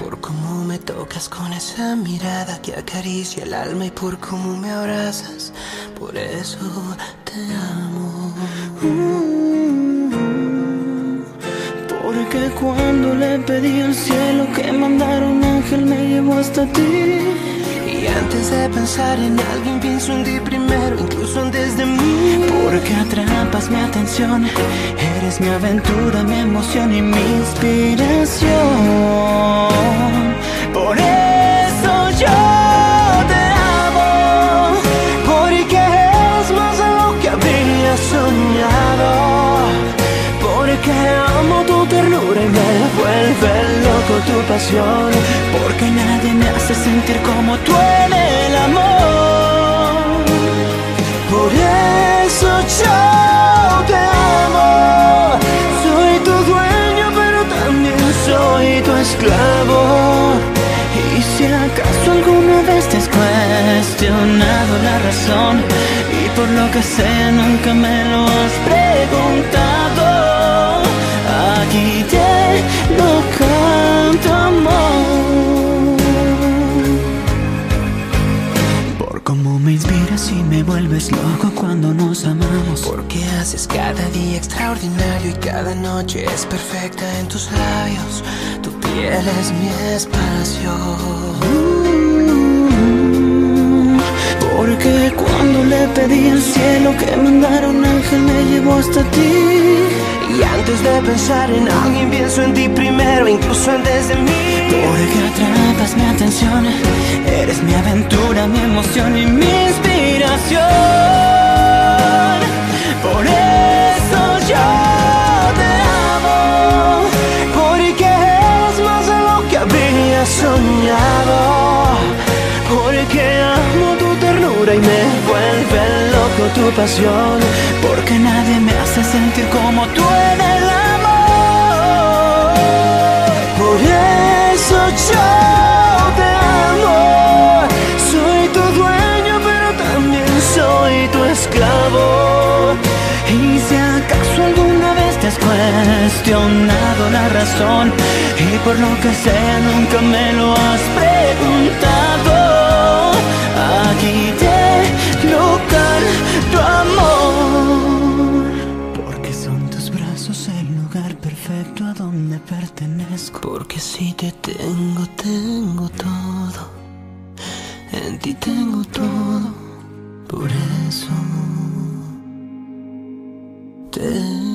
Por cómo me tocas con esa mirada que acaricia el alma y por cómo me abrazas. Por eso te amo. Porque cuando le pedí al cielo que mandara un ángel me llevó hasta ti. Y antes de pensar en alguien pienso en ti primero, incluso antes de mí. Porque atrapas mi atención, eres mi aventura, mi emoción y mi inspiración. Porque nadie me hace sentir como tú en el amor. Por eso yo te amo. Soy tu dueño, pero también soy tu esclavo. Y si acaso alguna vez te has cuestionado la razón, y por lo que sea nunca me lo has preguntado, aquí te lo vuelves loco cuando nos amamos. Porque haces cada día extraordinario y cada noche es perfecta en tus labios. Tu piel es mi espacio. Porque cuando le pedí al cielo que mandara un ángel me llevó hasta ti. Antes de pensar en alguien pienso en ti primero, incluso antes de mí. Porque atrapas mi atención, eres mi aventura, mi emoción y mi inspiración. Por eso yo te amo, Porque es más de lo que habría soñado. porque amo tu ternura y me vuelve tu pasión. Porque nadie me hace sentir como tú en el amor. Por eso yo te amo. Soy tu dueño, pero también soy tu esclavo. Y si acaso alguna vez te has cuestionado la razón, y por lo que sea nunca me tengo, tengo todo. En ti tengo todo. Por eso te